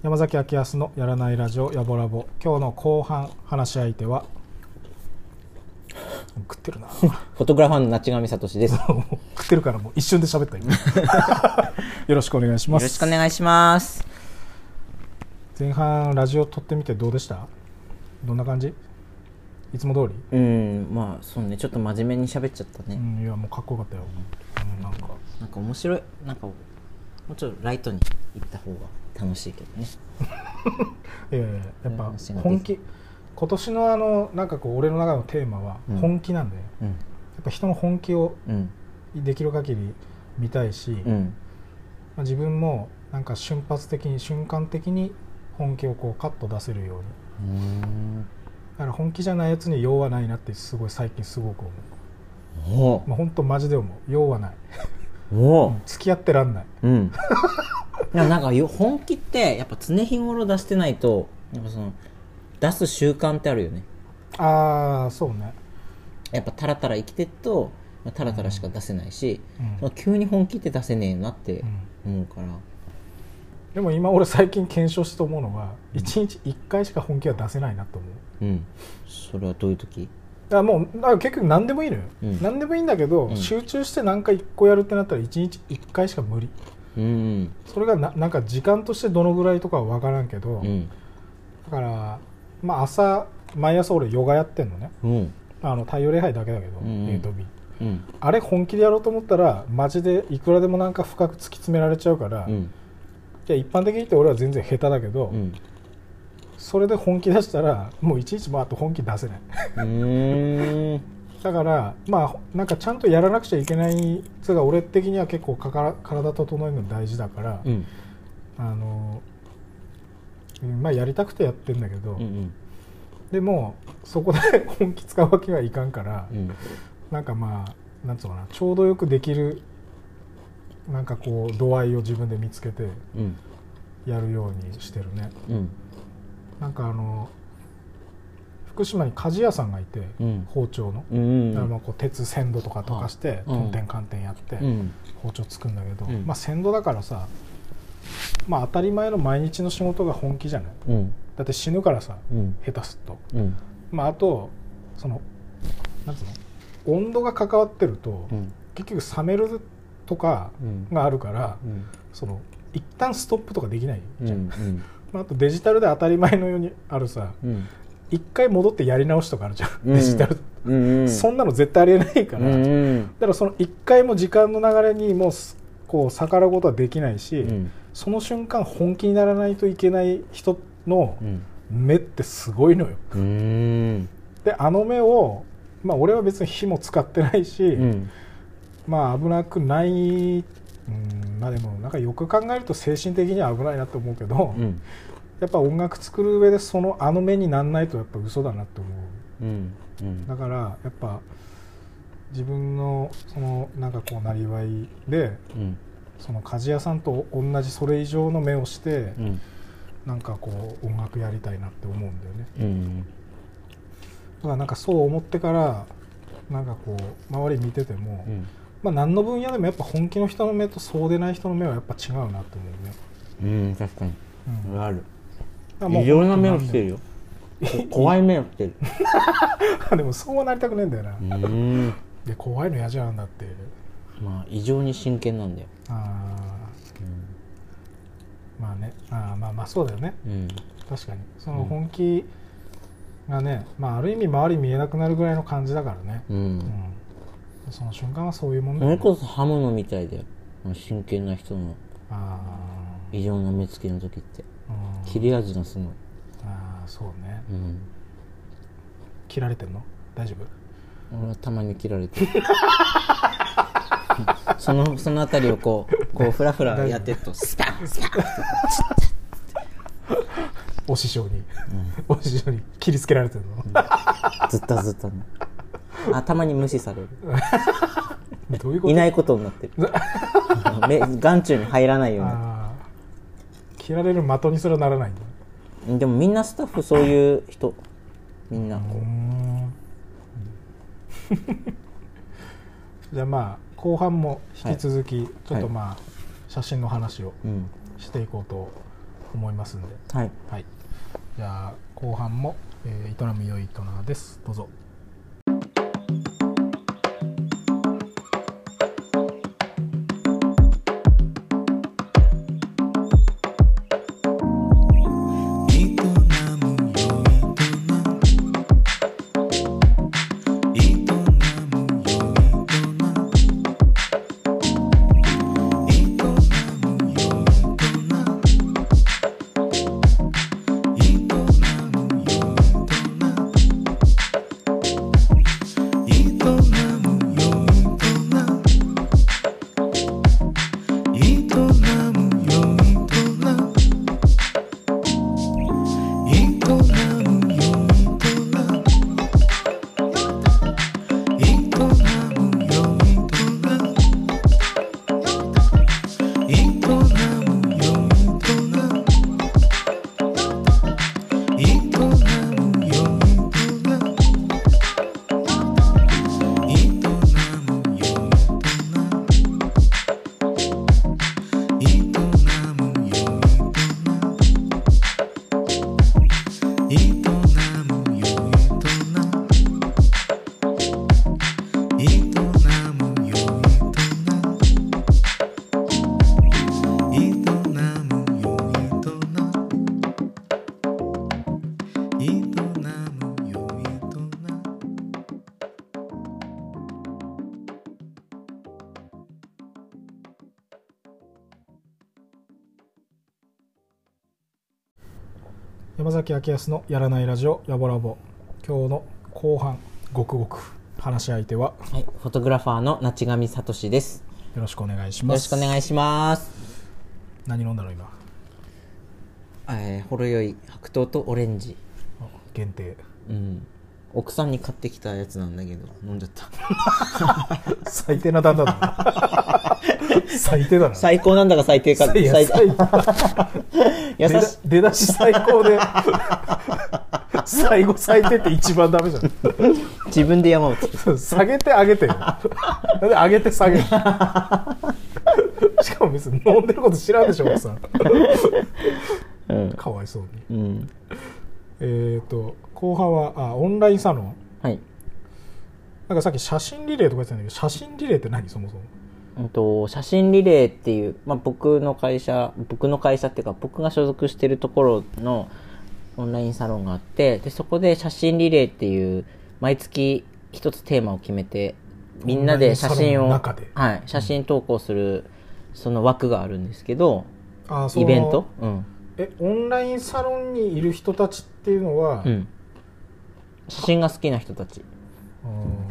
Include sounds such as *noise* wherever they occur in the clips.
山崎明康のやらないラジオやぼらぼ今日の後半話し相手は *laughs* 食ってるな。フォトグラファーの那智上聡です。*laughs* ってるからもう一瞬で喋った今。*laughs* よろしくお願いします。ろしくお願いします。前半ラジオ撮ってみてどうでした？どんな感じ？いつも通り、うん、まあそうね、ちょっと真面目に喋っちゃったね。うん、いやもうかっこよかったよ、うん、なんか。なんか面白い、なんかもうちょっとライトに行った方が楽しいけどね。*laughs* いやいややっぱ本気。今年のあのなんかこう俺の中のテーマはうん。本気なんで、やうん、っぱ人の本気をうん、できる限り見たいし、まうん、あ、自分もなんか瞬発的に瞬間的に本気をこうカット出せるように。うん。だから本気じゃないやつに用はないなってすごい最近すごく思お。う、まあ、本当マジで思う。用はない。お。お *laughs* 付き合ってらんない。うん。*laughs* いやなんかよ本気ってやっぱ常日頃出してないとやっぱその出す習慣ってあるよね。ああそうね。やっぱタラタラ生きてるとまあタラタラしか出せないし、うん。その急に本気って出せねえなってうん。思うから、でも今俺最近検証して思うのは1日1回しか本気は出せないなと思う。うん。それはどういう時？だもう結局何でもいいのよ、うん。何でもいいんだけど、うん。集中して何か1個やるってなったら1日1回しか無理。うんそれがななんか時間としてどのぐらいとかは分からんけど、うん。だからまあ朝毎朝俺ヨガやってんのね。うん。あの太陽礼拝だけだけど、うんうん。とうん。あれ本気でやろうと思ったらマジでいくらでもなんか深く突き詰められちゃうから、いうん。や一般的に言って俺は全然下手だけど、うん。それで本気出したらもう一日もあと本気出せない。うん。だからまあなんかちゃんとやらなくちゃいけないつうか俺的には結構かから体整えるの大事だから、うん。あのうんまあやりたくてやってんだけど、うんでもそこで *laughs* 本気使うわけはいかんから、うんなんかまあなんつうのかなちょうどよくできるなんかこう度合いを自分で見つけてうん。やるようにしてるね。うん。なんかあの福島に鍛冶屋さんがいて、うん。包丁の、うんだからまあこう鉄鮮度とか溶かしてうん。トンテンカンテンやってうん。包丁つくんだけど、うん。まあ鮮度だからさまあ当たり前の毎日の仕事が本気じゃない？うん。だって死ぬからさうん。下手すっと。うん。まああとそのなんつうの？温度が関わってると、うん。結局冷めるとかうん。があるから、うん。その一旦ストップとかできないうんじゃん、*laughs* まあ、あとデジタルで当たり前のようにあるさうん。一回戻ってやり直しとかあるじゃん、うん。デジタル、うんそんなの絶対ありえないから、うだん。からその一回も時間の流れにもうすこう逆らうことはできないし、うん。その瞬間本気にならないといけない人のうん。目ってすごいのよ。うん。であの目をまあ俺は別に火も使ってないし、うん。まあ危なくない、うん、まあでもなんかよく考えると精神的には危ないなと思うけど、うん。やっぱ音楽作る上でそのあの目になんないとやっぱ嘘だなって思う。うん。うん。だからやっぱ自分のそのなんかこうなりわいでうん。その鍛冶屋さんと同じそれ以上の目をして、うん。なんかこう音楽やりたいなって思うんだよね。うんだからなんかそう思ってからなんかこう周り見てても、うん。まあ何の分野でもやっぱ本気の人の目とそうでない人の目はやっぱ違うなって思うね、うん確かに。うん、ある。だからもう異常な目をしてるよ。こ怖い目をしてる。*laughs* でもそうはなりたくねえんだよな、うん。で怖いの嫌じゃんだって。まあ異常に真剣なんだよ。あー。まあね。あーまあまあそうだよね。うん。確かに。その本気がね、まあある意味周り見えなくなるぐらいの感じだからね、ううん。んその瞬間はそういうもんだよねそれこそ刃物みたいだよ。真剣な人の。あ異常な目つきの時って。ー、うん、切れ味がすごい。あーそうね。うん。切られてんの？大丈夫？俺はたまに切られてる。*laughs* そのそのあたりをこうこうフラフラやってるとスパンスパンお師匠に、お師匠に切りつけられてるの、ずったずったね。あたまに無視される。どういうこと？いないことになってる。*laughs* 目眼中に入らないように切られる的にすらならないんだでもみんなスタッフそういう人。みんなこう。*laughs* じゃあまあ後半も引き続きちょっとまあ写真の話をう、うん、していこうと思いますんで、はい。はい、じゃあ後半も、えー営む良いトナーです。どうぞ。崎明康のやらないラジオやぼらぼ今日の後半ごくごく話し相手ははい、フォトグラファーの那智上聡です。よろしくお願いしよろますしくお願いします。何飲んだの今？えー、ほろ酔い白桃とオレンジ。あ限定。うん奥さんに買ってきたやつなんだけど飲んじゃった。*laughs* 最低な旦那だな。*laughs* 最低だな。最高なんだか最低か。いや最最 *laughs* 優し出だ出だし最高で最後最低って一番ダメじゃん。自分で山を作る下げて上げて上げて下げる？しかも別に飲んでること知らんでしょ奥さん。うん。かわいそうに。うんえっ、と後半はあオンラインサロン？はい。なんかさっき写真リレーとか言ってたんだけど写真リレーって何そもそも？うんと写真リレーっていう、まあ、僕の会社僕の会社っていうか僕が所属してるところのオンラインサロンがあってでそこで写真リレーっていう毎月一つテーマを決めてみんなで写真をはい、写真投稿するその枠があるんですけどあそのイベント？うん、えオンラインサロンにいる人たちっていうのは、うん、写真が好きな人たち。うん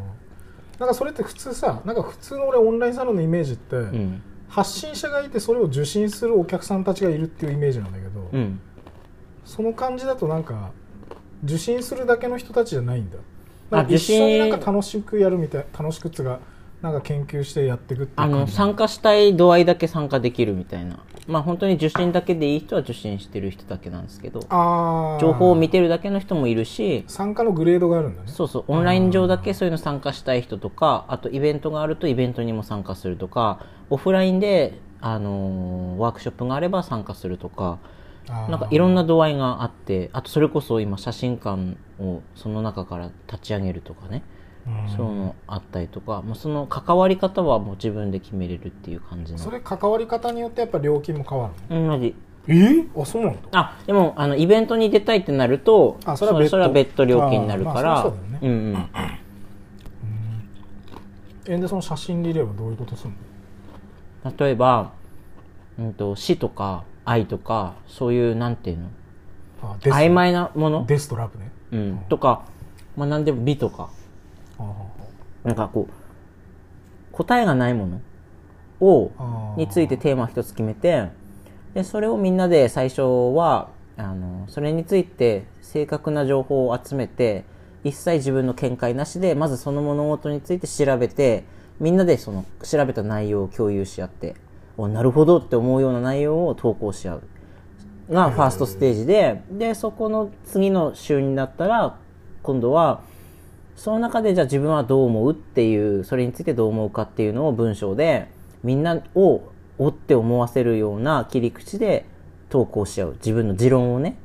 なんかそれって普通さなんか普通の俺オンラインサロンのイメージって、うん。発信者がいてそれを受信するお客さんたちがいるっていうイメージなんだけど、うん。その感じだとなんか受信するだけの人たちじゃないんだ。あなんか一緒になんか楽しくやるみたい楽しくっつうかなんか研究してやっていくっていうあの参加したい度合いだけ参加できるみたいな。まあ本当に受信だけでいい人は受信してる人だけなんですけど。情報を見てるだけの人もいるし。参加のグレードがあるんだね。そうそう。オンライン上だけそういうの参加したい人とかあとイベントがあるとイベントにも参加するとかオフラインで、あのーワークショップがあれば参加するとか。なんかいろんな度合いがあってあとそれこそ今写真館をその中から立ち上げるとかね。うんそういうのあったりとか、もうその関わり方はもう自分で決めれるっていう感じの。それ関わり方によってやっぱ料金も変わるの？同じえ？あそうなんだ。あでもあのイベントに出たいってなるとあそれは別途。それは別途料金になるから、まあそうだよね。うんうん。えでその写真リレーはどういうことするの？例えば、うん、と死とか愛とかそういうなんていうの？曖昧なもの、デスとラブね。うん、とか、まあ、何でも美とか。あなんかこう答えがないものをについてテーマ一つ決めてでそれをみんなで最初はあのそれについて正確な情報を集めて一切自分の見解なしでまずその物事について調べてみんなでその調べた内容を共有し合っておなるほどって思うような内容を投稿し合う。がファーストステージででそこの次の週になったら今度はその中でじゃあ自分はどう思うっていうそれについてどう思うかっていうのを文章でみんなをおって思わせるような切り口で投稿し合う。自分の持論をね。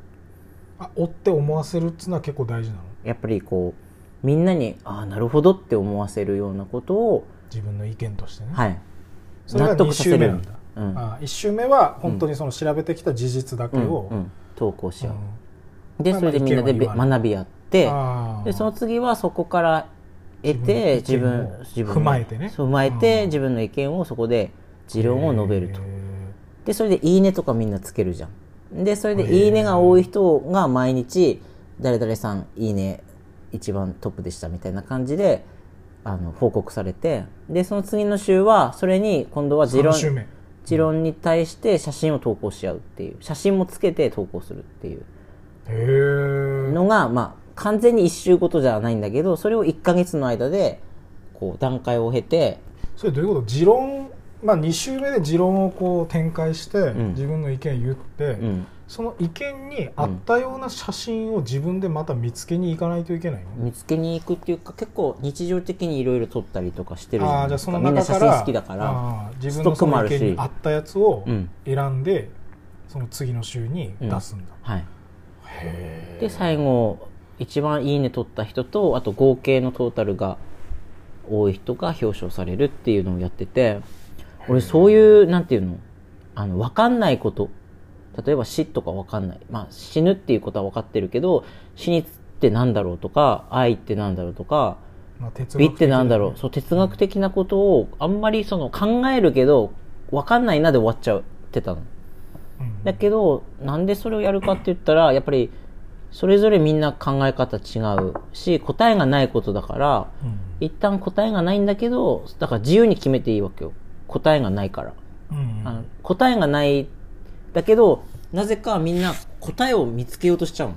あ追って思わせるっつうのは結構大事なの？やっぱりこうみんなにああなるほどって思わせるようなことを自分の意見としてね、はい。それが2週目なんだ、うん。あ1週目は本当にその調べてきた事実だけを、うんうん投稿し合う、うん。でまあそれでみんなで学び合ってあー。でその次はそこから得て自自分自分の踏まえてね。踏まえてうん自分の意見をそこで持論を述べると。へでそれで「いいね」とかみんなつけるじゃん。でそれで「いいね」が多い人が毎日「誰々さんいいね一番トップでした」みたいな感じであの報告されてでその次の週はそれに今度は持論3週目。持論に対して写真を投稿し合うっていう。写真もつけて投稿するっていう。のが、まあ、完全に1週ごとじゃないんだけどそれを1ヶ月の間でこう段階を経てそれどういうこと？持論？まあ2週目で持論をこう展開して、ん。自分の意見言って、うん。その意見に合ったような写真を自分でまた見つけに行かないといけないの、見つけに行くっていうか結構日常的にいろいろ撮ったりとかしてるじゃああじゃあそのないですかみんな写真好きだから自分のその意見に合ったやつをうん選ん。で、その次の週に出すんだ、はい。へで最後一番いいね取った人とあと合計のトータルが多い人が表彰されるっていうのをやってて俺そういうなんていうの？あの分かんないこと。例えば死とか分かんない、まあ、死ぬっていうことは分かってるけど死にってなんだろうとか愛ってなんだろうとかまあ、哲美ってなんだろう。的そう哲学的なことをあんまりその考えるけど分かんないなで終わっちゃってたの。だけどなんでそれをやるかって言ったらやっぱりそれぞれみんな考え方違うし答えがないことだからうん。一旦答えがないんだけどだから自由に決めていいわけよ。答えがないから、うんあの答えがないだけどなぜかみんな答えを見つけようとしちゃうの。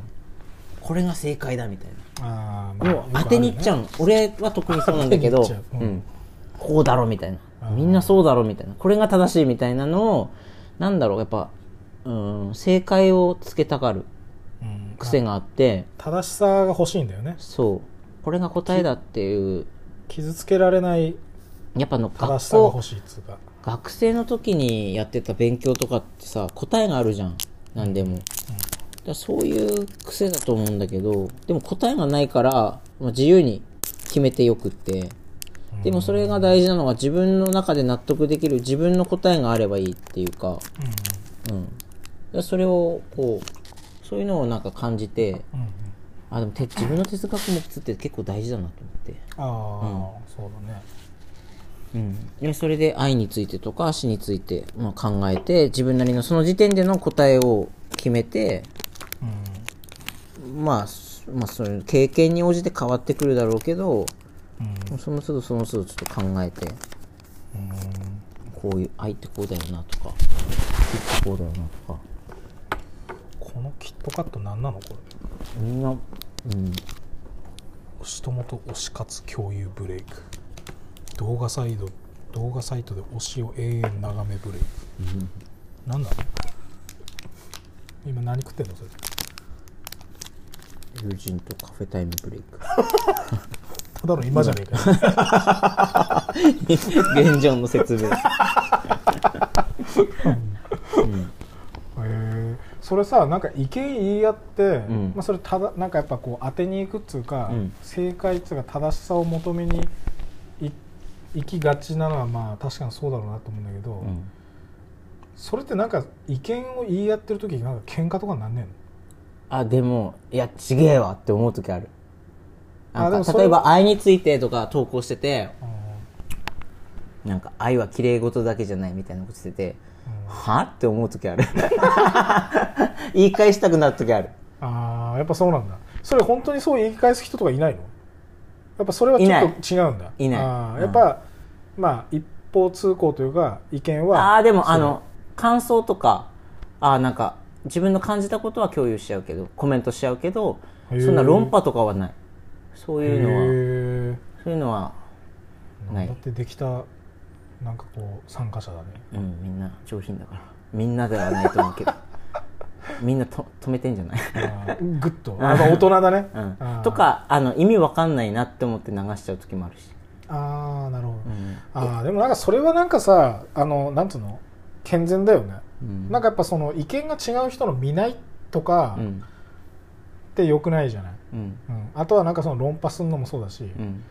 これが正解だみたいあーなもう当てにいっちゃうの、俺は特にそうなんだけどう。うん。うん、こうだろみたいな。みんなそうだろみたいな。これが正しいみたいなのをなんだろうやっぱうん正解をつけたがる。うん癖があって。正しさが欲しいんだよね。そう。これが答えだっていう。傷つけられないやっぱあの学正しさが欲校しいっつうか。学生の時にやってた勉強とかってさ答えがあるじゃん。何でも、だからそういう癖だと思うんだけどでも答えがないから、まあ、自由に決めてよくって。でもそれが大事なのは自分の中で納得できる自分の答えがあればいいっていうか、うん、だからそれをこうそういうのをなんか感じてうんうん。あでもて自分の哲学もつって結構大事だなと思って。ああ、そうだね。うん、でそれで愛についてとか死について、まあ、考えて自分なりのその時点での答えを決めて、まあ、すまあそれ経験に応じて変わってくるだろうけどうん。うんその都度その都度ちょっと考えてこういう愛ってこうだよなとか愛ってこうだよなとかキットカット何なのこれ？みんな、うん、推し友と推し活共有ブレイク。動画サイト動画サイトで推しを永遠眺めブレイク、何なの？今何食ってんのそれ？友人とカフェタイムブレイク。ただの今じゃねえかよ。*laughs* 現状の説明 *laughs* それさなんか意見言い合って、ん。まあ、それただなんかやっぱこう当てに行くっつうか、うん。正解っつうか正しさを求めにい行きがちなのはまあ確かにそうだろうなと思うんだけど、うん。それってなんか意見を言い合ってる時なんか喧嘩とかなんねんの？あでもいやちげえわって思う時ある。あでも例えば愛についてとか投稿しててなんか愛は綺麗事だけじゃないみたいなことしてて、は？って思う時ある。*laughs* 言い返したくなる時ある。ああやっぱそうなんだ。それ本当にそう言い返す人とかいないの？やっぱそれはちょっと違うんだ。いない。あやっぱ、まあ一方通行というか意見はああでもあの感想とかあーなんか自分の感じたことは共有しちゃうけどコメントしちゃうけどそんな論破とかはない。そういうのはへそういうのはない。だってできたなんかこう参加者だね。うんみんな上品だから。みんなではないと思うけど。*laughs* みんなと止めてんじゃない、グッと。あまあ大人だね、うん。とかあの意味わかんないなって思って流しちゃう時もあるし、ああなるほど、うん。ああでもなんかそれはなんかさあのなんつうの？健全だよね、うん。なんかやっぱその意見が違う人の見ないとかうん。ってよくないじゃない、うん。うん、あとはなんかその論破するのもそうだし、うん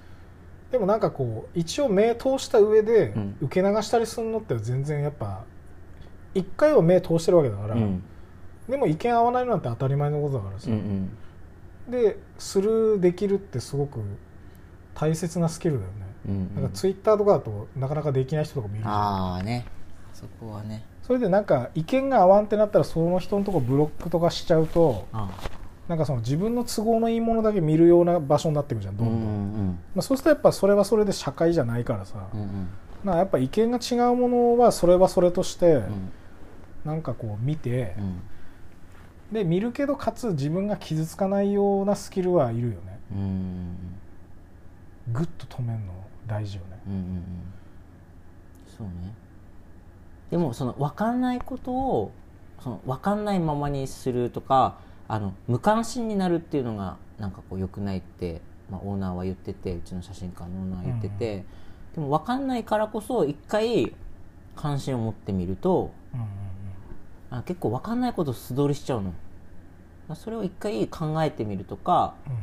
でもなんかこう一応目通した上でうん。受け流したりするのって全然やっぱ一回は目通してるわけだから、うん。でも意見合わないのなんて当たり前のことだからさ、うんうん。でスルーできるってすごく大切なスキルだよね、うんなんかツイッターとかだとなかなかできない人とかもいるじゃん。ああね。そこはね。それでなんか意見が合わんってなったらその人のとこブロックとかしちゃうとあなんかその自分の都合のいいものだけ見るような場所になっていくじゃんどうん。んどん、うん。まあ、そうするとやっぱそれはそれで社会じゃないからさ、うんうん。なやっぱ意見が違うものはそれはそれとしてうん。なんかこう見てう、ん。で見るけどかつ自分が傷つかないようなスキルはいるよね。うんグッと止めるの大事よね。うんうんうん。そうね。でもその分かんないことをその分かんないままにするとかあの無関心になるっていうのがなんかこう良くないって、まあ、オーナーは言っててうちの写真館のオーナーは言ってて、でも分かんないからこそ一回関心を持ってみるとうんうんあ結構分かんないこと素通りしちゃうの。それを一回考えてみるとかうん。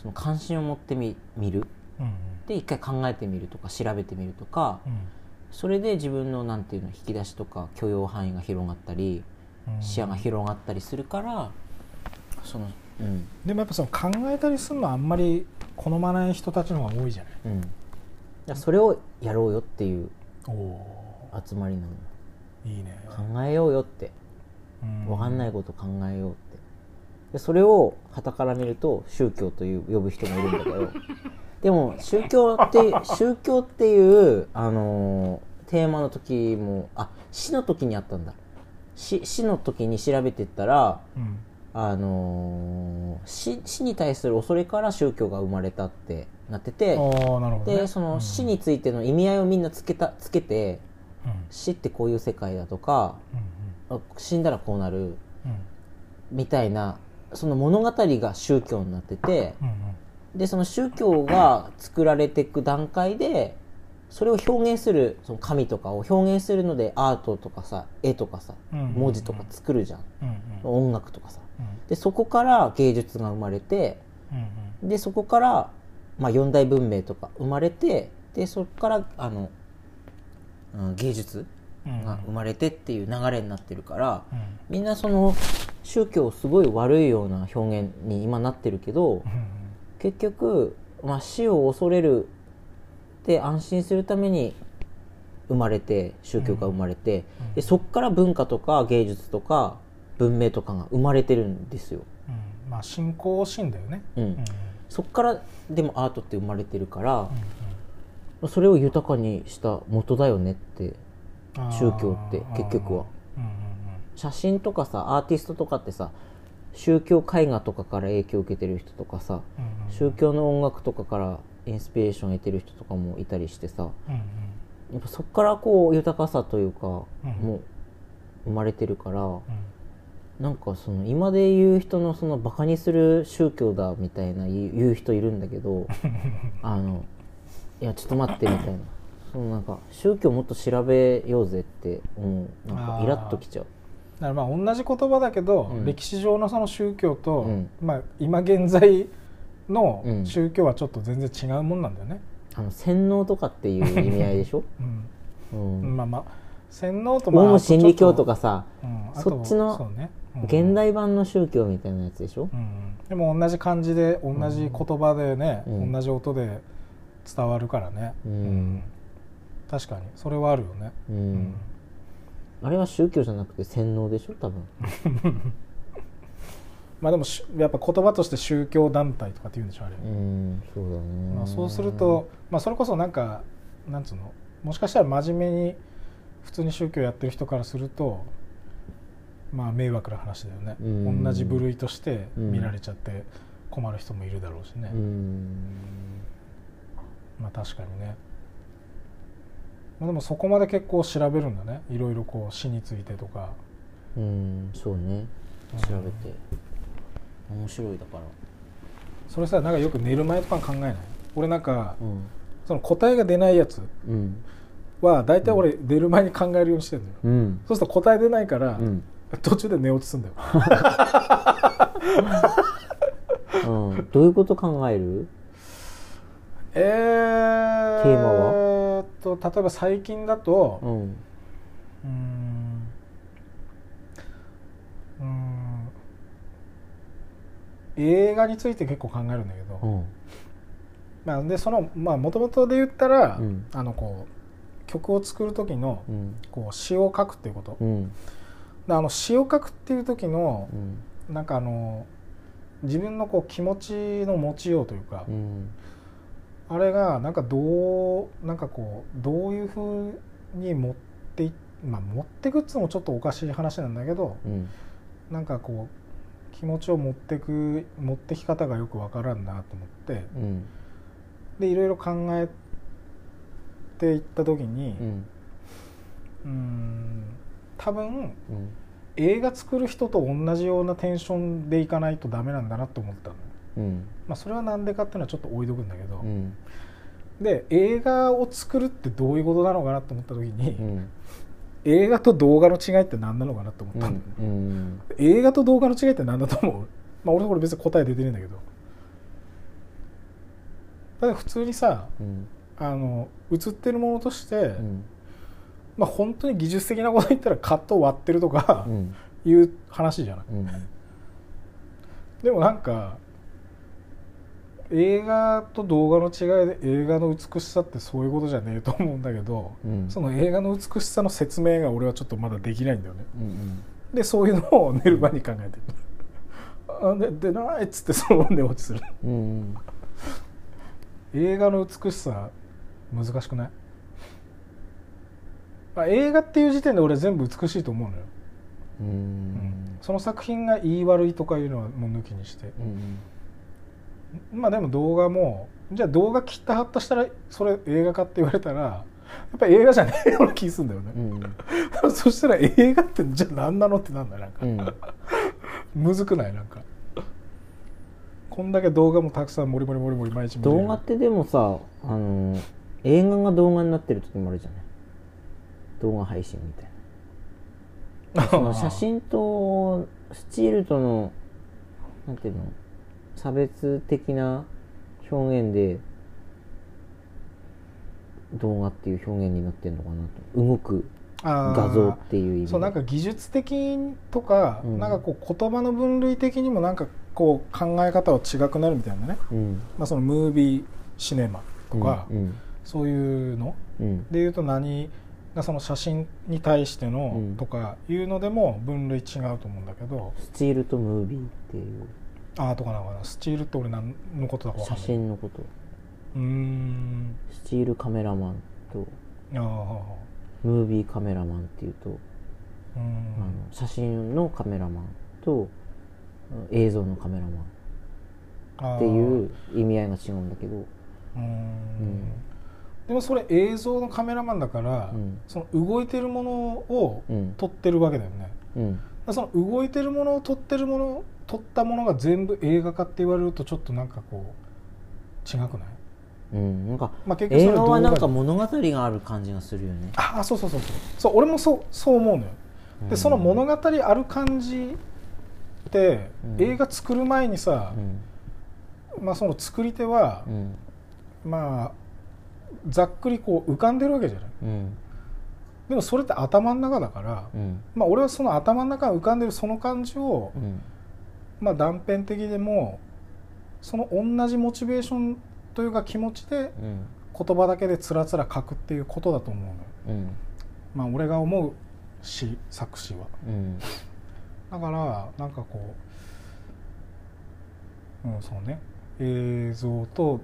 その関心を持ってみ見る。うんうん。で一回考えてみるとか調べてみるとかうん。それで自分のなんていうの引き出しとか許容範囲が広がったりうん。視野が広がったりするからそのうん。でもやっぱその考えたりするのはあんまり好まない人たちの方が多いじゃない。うん。だそれをやろうよっていう集まりなの。ーいいね。考えようよって。うん。分かんないこと考えようって。でそれを傍から見ると宗教という呼ぶ人もいるんだけど。*laughs* でも宗教って宗教っていう、あのーテーマの時もあ死の時にあったんだ。死死の時に調べてったらうんあのー死死に対する恐れから宗教が生まれたってなっててね、でその死についての意味合いをみんなつけたつけてうん。死ってこういう世界だとかうんあ死んだらこうなるうんうんみたいなその物語が宗教になっててうんでその宗教が作られていく段階でそれを表現するその神とかを表現するのでアートとかさ絵とかさうんうんうん。文字とか作るじゃん。うんうん。音楽とかさ。うんでそこから芸術が生まれてうんでそこから、まあ、四大文明とか生まれてでそこからあの、うん芸術うんが生まれてっていう流れになってるから、うん。みんなその宗教すごい悪いような表現に今なってるけどうん結局、まあ、死を恐れるで安心するために生まれて宗教が生まれて、うんでそこから文化とか芸術とか文明とかが生まれてるんですよ。うん。まあ信仰心だよね。うん。うん。うんそこからでもアートって生まれてるからうん、それを豊かにした元だよねって宗教って結局は。うんうん写真とかさアーティストとかってさ宗教絵画とかから影響を受けてる人とかさうんうん宗教の音楽とかからインスピレーションを得てる人とかもいたりしてさうんうん。やっぱそこからこう豊かさというか、うん。もう生まれてるからうんなんかその今で言う人のそのバカにする宗教だみたいな言う人いるんだけど *laughs* あのいやちょっと待ってみたいな。そのなんか宗教もっと調べようぜって思う。なんかイラッときちゃう。だからまあ同じ言葉だけど、うん。歴史上のその宗教と、うん。まあ、今現在のうん。宗教はちょっと全然違うもんなんだよね、あの洗脳とかっていう意味合いでしょ、*laughs* うん。うん。まあまあ洗脳とオウムあとちょっと真理教とかさうんそっちのそうね。うん現代版の宗教みたいなやつでしょ、うん。でも同じ漢字で同じ言葉でね、うん。同じ音で伝わるからね、うん。確かに。それはあるよね、うん。あれは宗教じゃなくて洗脳でしょ？多分。*laughs* まあでもしやっぱ言葉として宗教団体とかって言うんでしょあれ、うん。そうだね、まあ、そうすると、まあ、それこそなんかなんつうの？もしかしたら真面目に普通に宗教やってる人からするとまあ迷惑な話だよね、うん。同じ部類として見られちゃって困る人もいるだろうしね、うん。まあ確かにね。まあ、でもそこまで結構調べるんだね。いろいろこう死についてとか。うん。そうね。うん。調べて、面白いだから。それさなんかよく寝る前とか考えない？俺なんかうん。その答えが出ないやつうん。は大体俺寝る前に考えるようにしてるのよ、うん。そうすると答え出ないから、うん途中で寝落ちするんだよ。うん。どういうこと考える？えー、テーマは？と例えば最近だとうん。うーん。映画について結構考えるんだけど、うん。まあ、でそのまあもともとで言ったら、うん。あのこう曲を作る時のうん。こう詩を書くっていうこと、うん。であの詩を書くっていう時のうん。なんかあの自分のこう気持ちの持ちようというか、うん。あれがなんかどうなんかこうどういうふうに持っていまあ持ってくっつうのもちょっとおかしい話なんだけどうん。なんかこう気持ちを持ってく持ってき方がよくわからんなと思ってうん。でいろいろ考えていった時にうん多分うん。映画作る人と同じようなテンションでいかないとダメなんだなと思ったの、うん。まあ、それはなんでかっていうのはちょっと置いとくんだけど、うん。で映画を作るってどういうことなのかなと思った時に、うん。映画と動画の違いって何なのかなと思ったんだよね、うん。映画と動画の違いって何だと思う？まあ俺これ別に答え出てるんだけど。だって普通にさうん。あの映ってるものとして、うんまあ本当に技術的なこと言ったらカットを割ってるとかうん。いう話じゃない。うん。でもなんか映画と動画の違いで映画の美しさってそういうことじゃねえと思うんだけど、うん。その映画の美しさの説明が俺はちょっとまだできないんだよね。うんでそういうのを寝る前に考えてる、あででないっつってそのまま寝落ちする。うん映画の美しさ難しくない、まあ、映画っていう時点で俺全部美しいと思うのよ、ううん。んその作品がいい悪いとかいうのはもう抜きにして。うんまあでも動画もじゃあ動画切ったはったしたらそれ映画かって言われたらやっぱ映画じゃねえような気するんだよね。う、ん。そしたら映画ってじゃあ何なのってなんだよなんか、うん。むずくないなんか。こんだけ動画もたくさんモリモリモリモリ毎日動画ってでもさあの映画が動画になってる時もあるじゃない動画配信みたいな。その写真とスチールとのなんていうの？差別的な表現で動画っていう表現になってるのかなと。動く画像っていう意味で。そうなんか技術的とか、うん。なんかこう言葉の分類的にもなんかこう考え方は違くなるみたいなね、うん。まあ、そのムービーシネマとか、うんそういうのうん。でいうと何がその写真に対してのうん。とかいうのでも分類違うと思うんだけど、スチールとムービーっていう。ああとかなのかな。スチールって俺何のことだか分か写んない。真のこと。うーん。スチールカメラマンと。ああムービーカメラマンっていうと、うあのん写真のカメラマンと映像のカメラマンっていう意味合いが違うんだけど、うーん。んでもそれ映像のカメラマンだから、うん。その動いてるものをうん。撮ってるわけだよね、うん。その動いてるものを撮ってるもの撮ったものが全部映画化って言われるとちょっとなんかこう違くない？うん、なんかまあ結局映画はなんか物語がある感じがするよね。ああそうそうそうそう。そう俺もそうそう思うのよ。でその物語ある感じって、うん。映画作る前にさう、ん。まあその作り手はう、ん。まあざっくりこう浮かんでるわけじゃない。うん。でもそれって頭の中だから、うん。まあ俺はその頭の中に浮かんでるその感じを、うん。まあ断片的でもその同じモチベーションというか気持ちでうん。言葉だけでつらつら書くっていうことだと思うのまあ俺が思う詩作詞は。うん。だからなんかこううんそうね。映像と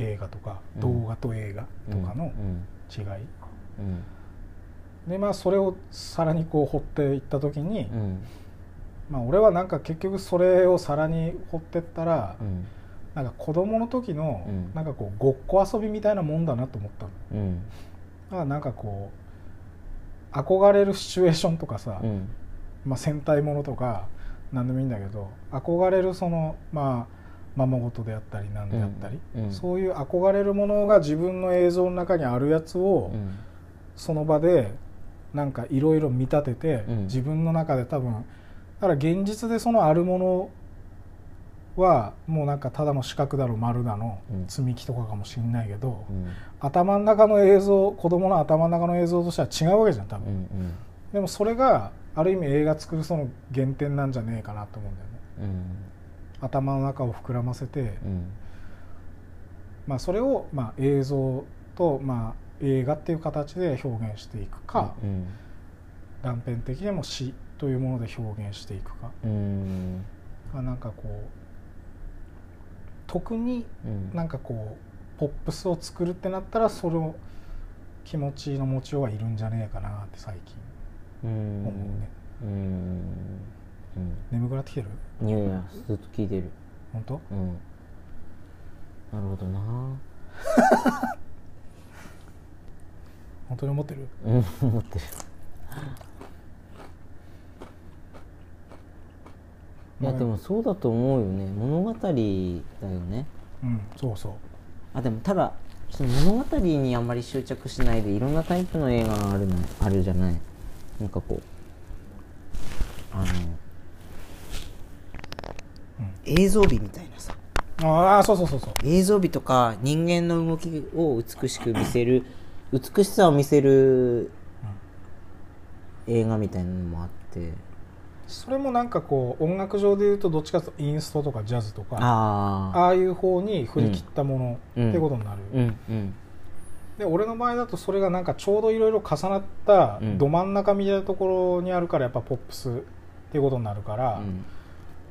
映画とか、うん。動画と映画とかのうん。違い、うん。でまあそれをさらにこう掘っていった時に、うん。まあ俺はなんか結局それをさらに掘ってったら、うん。なんか子供の時のうん。なんかこうごっこ遊びみたいなもんだなと思ったの。うん。あなんかこう憧れるシチュエーションとかさ、うん。まあ、戦隊ものとか何でもいいんだけど憧れるそのまあままごとであったり何であったり、うんうん。そういう憧れるものが自分の映像の中にあるやつを、うん。その場でなんかいろいろ見立てて、うん。自分の中で多分だから現実でそのあるものはもうなんかただの四角だろ丸だのうん。積み木とかかもしんないけど、うん。頭の中の映像子供の頭の中の映像としては違うわけじゃん多う分、ん。でもそれがある意味映画作るその原点なんじゃねえかなと思うんだよね。うん頭の中を膨らませて、うん。まあ、それをまあ映像とまあ映画っていう形で表現していくか、うん。断片的にも詩というもので表現していくか。うん。がなんかこう特にうん。なんかこうポップスを作るってなったらその気持ちの持ちようがいるんじゃねえかなって最近うん。思うね、うん眠くなってきてる？うんいやいやずっと聞いてる。本当？うん。なるほどな。本当に思ってる？うん思ってる。いやでもそうだと思うよね。物語だよね。うんそうそう。あでもただその物語にあんまり執着しないでいろんなタイプの映画があるのあるじゃない？なんかこう。あの、映像美みたいなさ。ああそうそうそうそう。映像美とか人間の動きを美しく見せる美しさを見せる映画みたいなのもあって。それもなんかこう音楽上で言うとどっちかというとインストとかジャズとかああいう方に振り切ったものってことになる、うんうん。で俺の場合だとそれがなんかちょうどいろいろ重なったうん。ど真ん中みたいなところにあるからやっぱポップスっていうことになるから、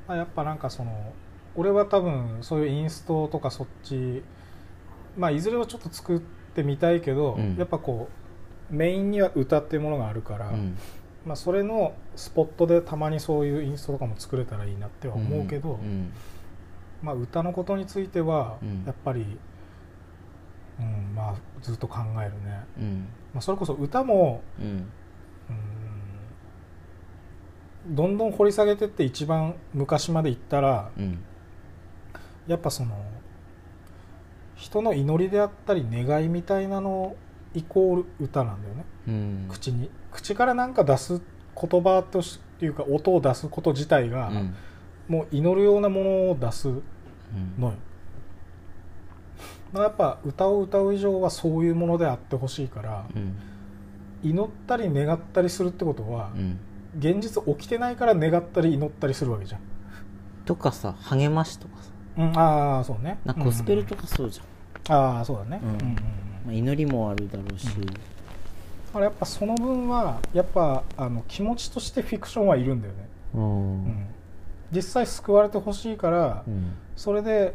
あやっぱなんかその俺は多分そういうインストとかそっちまあいずれはちょっと作ってみたいけど、うん。やっぱこうメインには歌っていうものがあるから、うん。まあ、それのスポットでたまにそういうインストとかも作れたらいいなっては思うけど、うん。まあ、歌のことについてはうん。やっぱり、うんまあ、ずっと考えるね、うん。まあ、それこそ歌も、うん。うんどんどん掘り下げてって一番昔まで行ったらうん。やっぱその人の祈りであったり願いみたいなのイコール歌なんだよね。うん。口に。口からなんか出す言葉としっていうか音を出すこと自体が、うん。もう祈るようなものを出すうん。のよ、まあやっぱ歌を歌う以上はそういうものであってほしいから、うん。祈ったり願ったりするってことはう、ん現実起きてないから願ったり祈ったりするわけじゃん、とかさ励ましとかさ。うん、ああそうね。なんかコスペルとか、かそうじゃん、ああそうだね、うん。うんうんうん。まあ、祈りもあるだろうし、だからやっぱその分はやっぱあの気持ちとしてフィクションはいるんだよね、うん。うん。実際救われてほしいから、うん。それで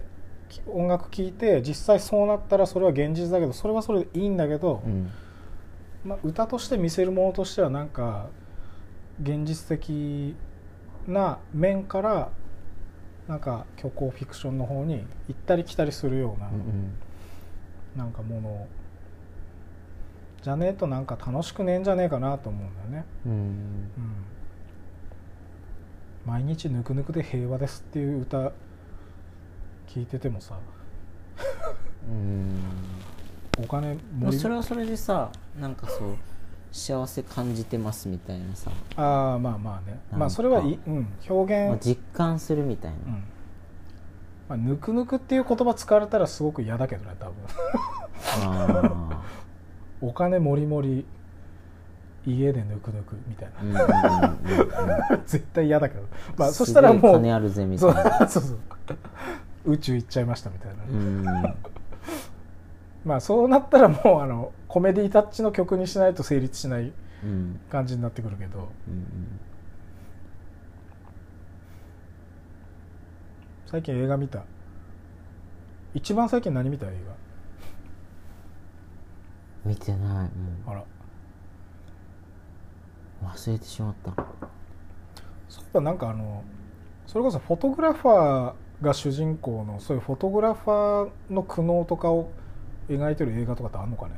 き音楽聴いて実際そうなったらそれは現実だけどそれはそれでいいんだけど、うん。まあ、歌として見せるものとしてはなんか現実的な面からなんか虚構フィクションの方に行ったり来たりするような、うんなんかものじゃねえとなんか楽しくねえんじゃねえかなと思うんだよね、うん。うん、毎日ぬくぬくで平和ですっていう歌聞いててもさうん。*laughs* お金もそれはそれでさなんかそう幸せ感じてますみたいなさ、ああまあまあね。まあそれはいい、うん、表まあ、現、実感するみたいな、うん。まあ、ぬくぬくっていう言葉使われたらすごく嫌だけどね多分。あ *laughs* お金もりもり家でぬくぬくみたいな。絶対嫌だけど。まあそしたらもう。金あるぜみた *laughs* そいうな。そうそう宇宙行っちゃいましたみたいな、うんまあそうなったらもうあのコメディタッチの曲にしないと成立しないうん。感じになってくるけど。うん最近映画見た。一番最近何見た映見てないも画あら。う忘れてしまった。そういえばなんかあのそれこそフォトグラファーが主人公のそういうフォトグラファーの苦悩とかを描いてる映画とかってあんのかね？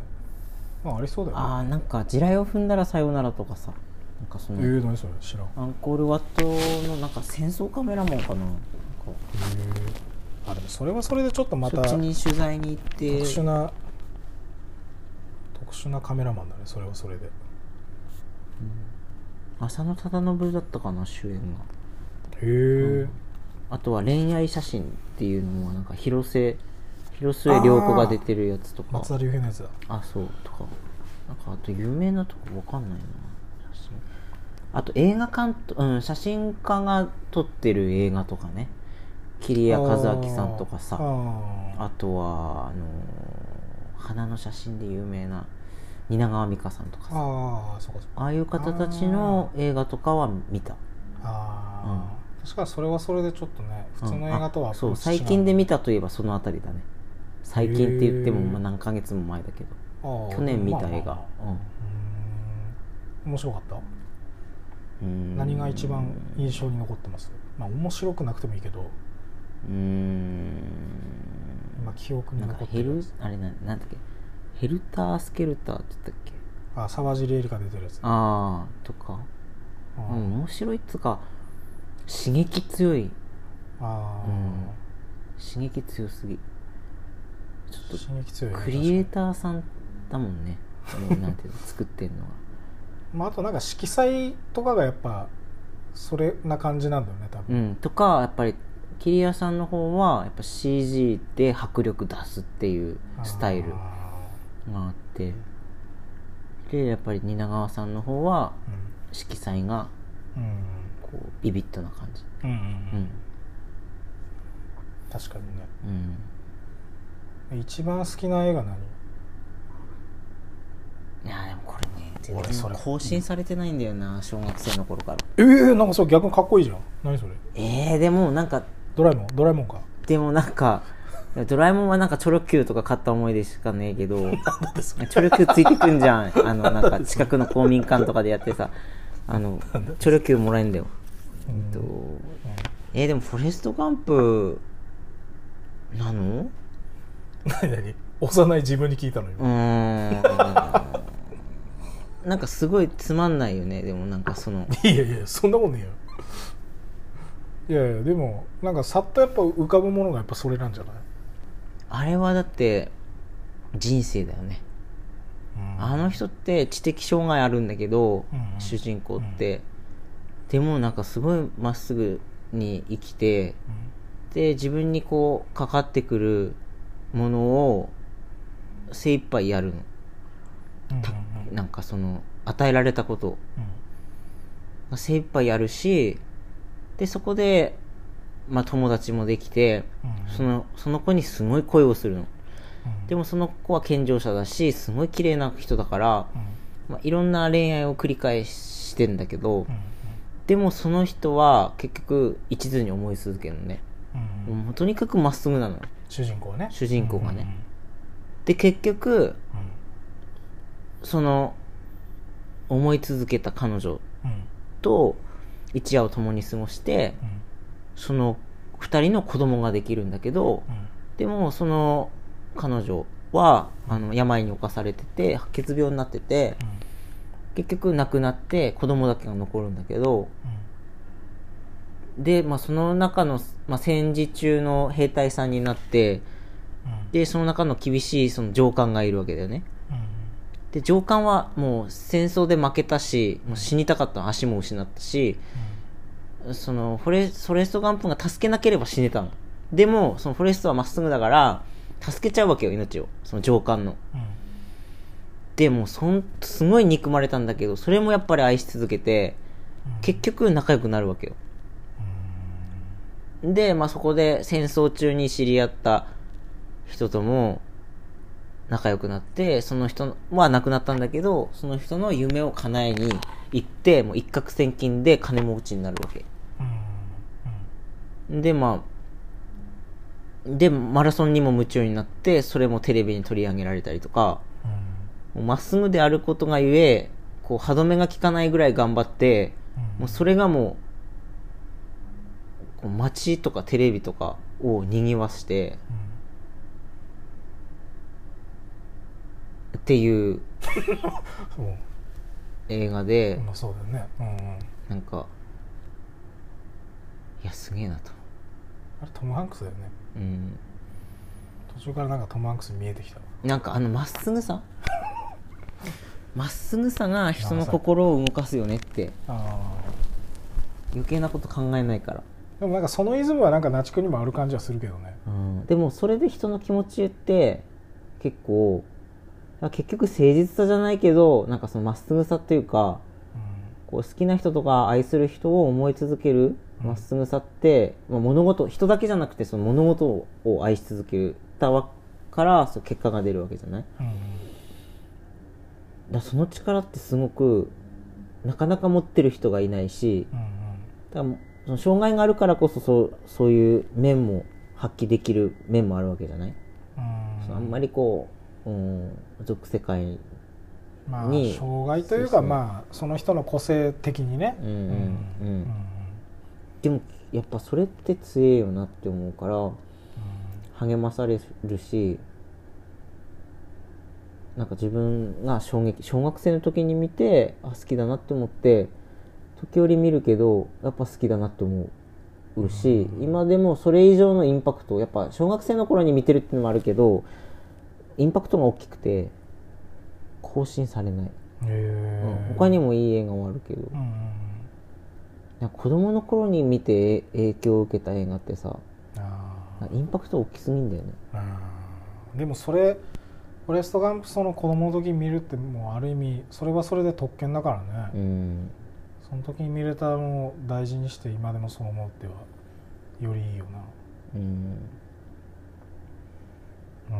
まあありそうだよね。ああなんか地雷を踏んだらさようならとかさ。なんかその、えー、何それ？知らん。へアンコールワットのなんか戦争カメラマンかな？なんか。えあでもそれはそれでちょっとまた特そっちに取材に行って殊な特殊なカメラマンだねそれはそれで。浅野忠信だったかな主演が。へえ、あとは恋愛写真っていうのもなんか広瀬広末涼子が出てるやつとか。松田龍平のやつだ。あそうとか。なんかあと有名なとこわかんないな。あと映画監督、うん、写真家が撮ってる映画とかね。桐谷和明さんとかさ。ああとはあのー花の写真で有名な蜷川美香さんとかーさ。あーそうかそああいう方たちの映画とかは見た。ああ、確かにそれはそれでちょっとね普通の映画とはうんあそう。最近で見たといえばそのあたりだね最近って言ってもまあ何ヶ月も前だけど去年見た映画面白かった？何が一番印象に残ってます？まあ面白くなくてもいいけど。うーん。今記憶に残ってかヘルるあれなんなんだっけ？ヘルタースケルターって言ったっけ？あ沢尻エリカ出てるやつ。ああとか。うん面白いっつうか刺激強い。あうん。刺激強すぎちょっー刺激強いねとクリエイターさんだもんね。*laughs* うんなんていうの作ってんのは。まあ、あとなんか色彩とかがやっぱそれな感じなんだよね多分、うん、とかやっぱり桐谷さんの方はやっぱ CG で迫力出すっていうスタイル。がああって。でやっぱり蜷川さんの方はー色彩がこうビビッドな感じ。うんうんううんん。確かにね。うん一番好きな映画何？いやでもこれね全俺それ。然更新されてないんだよな小学生の頃から。ええー、なんかそれ逆にかっこいいじゃん。何それ？えー、でもなんかドラえもん？ドラえもんか？でもなんかドラえもんはなんかチョロ Q とか買った思い出しかねえけど *laughs* チョロ Q ついてくんじゃん。*laughs* あのなんか近くの公民館とかでやってさあのチョロ Q もらえんだよ。うん。えっとえーでもフォレストガンプなの？何？何幼い自分に聞いたのう今、ーん。なんかすごいつまんないよね。でもなんかその。いやいやそんなことねえよ。いやいやでもなんかさっとやっぱ浮かぶものがやっぱそれなんじゃない、あれはだって人生だよね。うん。あの人って知的障害あるんだけど、うん。うん主人公って、でもなんかすごいまっすぐに生きてで自分にこうかかってくるものを精一杯やるの。うんうんうん。なんかその与えられたこと。うん。精一杯やるしでそこで、まあ、友達もできてうんそのその子にすごい恋をするの。うん。でもその子は健常者だしすごい綺麗な人だから、うん。まあ、いろんな恋愛を繰り返してんだけど、うんでもその人は結局一途に思い続けるのね、うんうん。もうとにかくまっすぐなの。よ主人公ね。主人公がね。で結局その思い続けた彼女うん。と一夜を共に過ごしてうん。その二人の子供ができるんだけどうん。でもその彼女はあの病に侵されてて白血病になってて結局亡くなって子供だけが残るんだけどで、まあ、その中の、まあ、戦時中の兵隊さんになってうん。でその中の厳しいその上官がいるわけだよね。うん。で上官はもう戦争で負けたしもう死にたかったの。足も失ったしそのフォレレスト・ガンプが助けなければ死ねたの。でもそのフォレストはまっすぐだから助けちゃうわけよ命を。その上官の。うん。でもうそんすごい憎まれたんだけどそれもやっぱり愛し続けてうん。結局仲良くなるわけよで、まあ、そこで戦争中に知り合った人とも仲良くなってその人は亡くなったんだけどその人の夢を叶えに行ってもう一攫千金で金持ちになるわけ。うんでまあでマラソンにも夢中になってそれもテレビに取り上げられたりとかまっすぐであることがゆえこう歯止めが効かないぐらい頑張ってうん。もうそれがもう街とかテレビとかを賑わしてっていう映画で、まあそうだよね。なんかいやすげえなと、あれトム・ハンクスだよね。うん、途中からなんかトム・ハンクス見えてきたなんかあのまっすぐさ？*laughs* まっすぐさが人の心を動かすよねって。あ余計なこと考えないから、ーでもなんかそのイズムはなんかナチクにもある感じはするけどね。うん、でもそれで人の気持ちって結構結局誠実さじゃないけどなんかそのまっすぐさっていうかこう好きな人とか愛する人を思い続けるうん。まっすぐさって、まあ、物事人だけじゃなくてその物事を愛し続けたわからそう結果が出るわけじゃない？うん。うんだその力ってすごくなかなか持ってる人がいないしうん。だからその障害があるからこそそうそういう面も発揮できる面もあるわけじゃない、あんまりこう、うん、俗世界まあに障害というかまあその人の個性的にね。でもやっぱそれって強えよなって思うから励まされるしなんか自分が衝撃小学生の時に見てあ好きだなって思って時折見るけどやっぱ好きだなって思うし、今でもそれ以上のインパクトやっぱ小学生の頃に見てるっていうのもあるけどインパクトが大きくて更新されない、うん他にもいい映画はあるけど、うん子供の頃に見て影響を受けた映画ってさインパクト大きすぎんだよね。でもそれフォレスト・ガンプその子供の時に見るってもうある意味それはそれで特権だからね、うんその時に見れたのを大事にして今でもそう思うってはよりいいよな。うん。う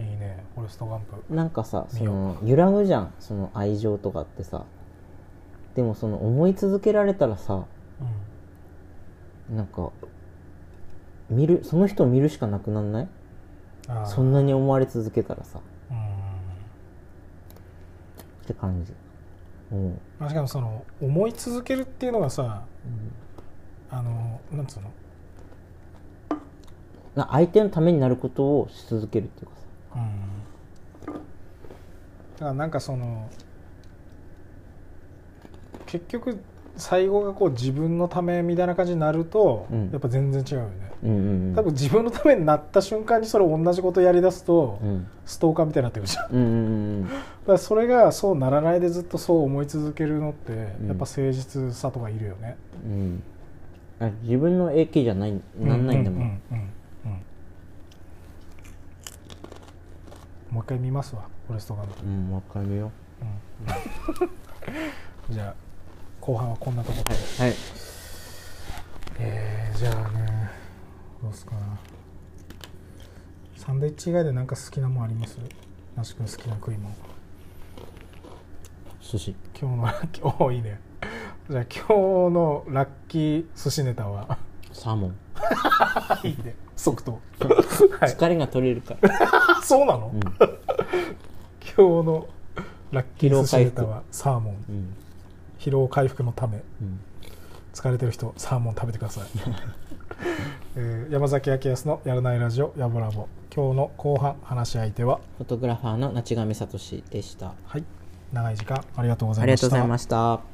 ーん。いいね。フォレスト・ガンプ。なんかさその揺らぐじゃん。その愛情とかってさ。でもその思い続けられたらさなんか見るその人を見るしかなくなんない？そんなに思われ続けたらさ。うんって感じ。うん。まあしかもその思い続けるっていうのがさあのなんつうの？な相手のためになることをし続けるっていうかさ。うん。だからなんかその結局最後がこう自分のためみたいな感じになると、うん。やっぱ全然違うよね。うんうんうん。多分自分のためになった瞬間にそれ同じことやりだすと、うん。ストーカーみたいになってくるじゃん。だうんうんうん。*laughs* からそれがそうならないでずっとそう思い続けるのって、ん。やっぱ誠実さとかいるよね。うん。あ自分の影響じゃないなんないんだもん,、もう一回見ますわフォレストガンプうん、わかるよじゃあ後半はこんなところで、はいえー、じゃあねどうすか。なサンドイッチ以外で何か好きなもんあります？那須君好きな食い物。寿司。今日のラッキーおーいいね。じゃあ今日のラッキー寿司ネタは？サーモン、*laughs* いいね。即答。*laughs* はい。疲れが取れるから、あ *laughs* そうなの、うん。今日のラッキー寿司ネタはサーモン。うん疲労回復のためうん、疲れてる人サーモン食べてください、*laughs* えー山崎明康のやらないラジオやぼラボ。今日の後半話し相手はフォトグラファーの那智上聡でした。はい。長い時間ありがとうござありがいました。とうございました